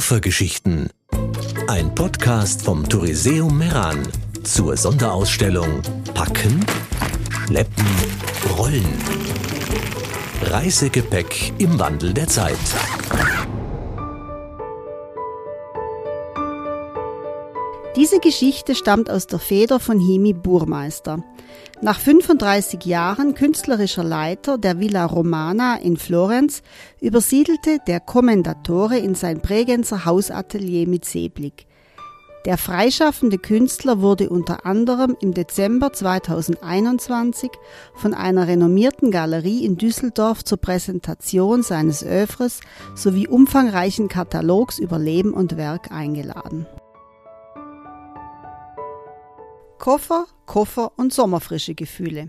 Koffergeschichten. Ein Podcast vom Touriseum Meran zur Sonderausstellung Packen, Schleppen, Rollen. Reisegepäck im Wandel der Zeit. Diese Geschichte stammt aus der Feder von Himi Burmeister. Nach 35 Jahren künstlerischer Leiter der Villa Romana in Florenz übersiedelte der Kommendatore in sein Bregenzer Hausatelier mit Seeblick. Der freischaffende Künstler wurde unter anderem im Dezember 2021 von einer renommierten Galerie in Düsseldorf zur Präsentation seines Övres sowie umfangreichen Katalogs über Leben und Werk eingeladen. Koffer, Koffer und sommerfrische Gefühle.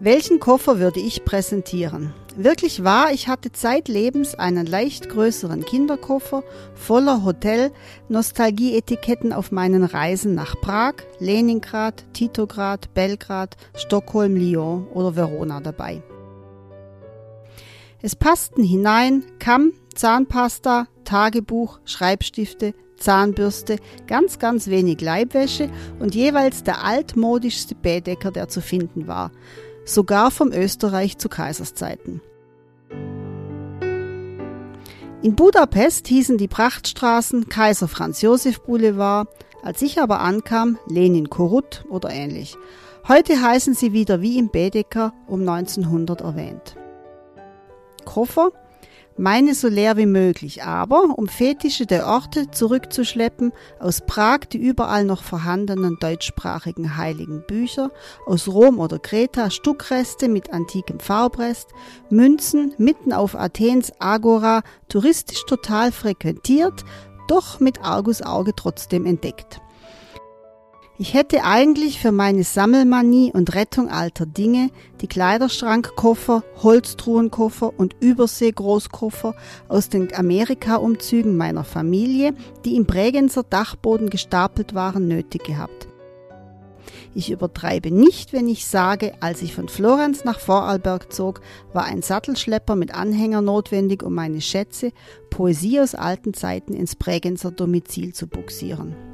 Welchen Koffer würde ich präsentieren? Wirklich wahr, ich hatte zeitlebens einen leicht größeren Kinderkoffer voller Hotel-Nostalgie-Etiketten auf meinen Reisen nach Prag, Leningrad, Titograd, Belgrad, Stockholm, Lyon oder Verona dabei. Es passten hinein Kamm, Zahnpasta, Tagebuch, Schreibstifte, Zahnbürste, ganz, ganz wenig Leibwäsche und jeweils der altmodischste Bedecker, der zu finden war. Sogar vom Österreich zu Kaiserszeiten. In Budapest hießen die Prachtstraßen Kaiser Franz Josef Boulevard, als ich aber ankam Lenin Korut oder ähnlich. Heute heißen sie wieder wie im Bedecker um 1900 erwähnt. Koffer meine so leer wie möglich, aber um Fetische der Orte zurückzuschleppen, aus Prag die überall noch vorhandenen deutschsprachigen heiligen Bücher, aus Rom oder Kreta Stuckreste mit antikem Farbrest, Münzen mitten auf Athens Agora, touristisch total frequentiert, doch mit Argusauge trotzdem entdeckt. Ich hätte eigentlich für meine Sammelmanie und Rettung alter Dinge die Kleiderschrankkoffer, Holztruhenkoffer und Überseegroßkoffer aus den Amerika-Umzügen meiner Familie, die im Bregenzer Dachboden gestapelt waren, nötig gehabt. Ich übertreibe nicht, wenn ich sage, als ich von Florenz nach Vorarlberg zog, war ein Sattelschlepper mit Anhänger notwendig, um meine Schätze, Poesie aus alten Zeiten ins Bregenzer Domizil zu buxieren.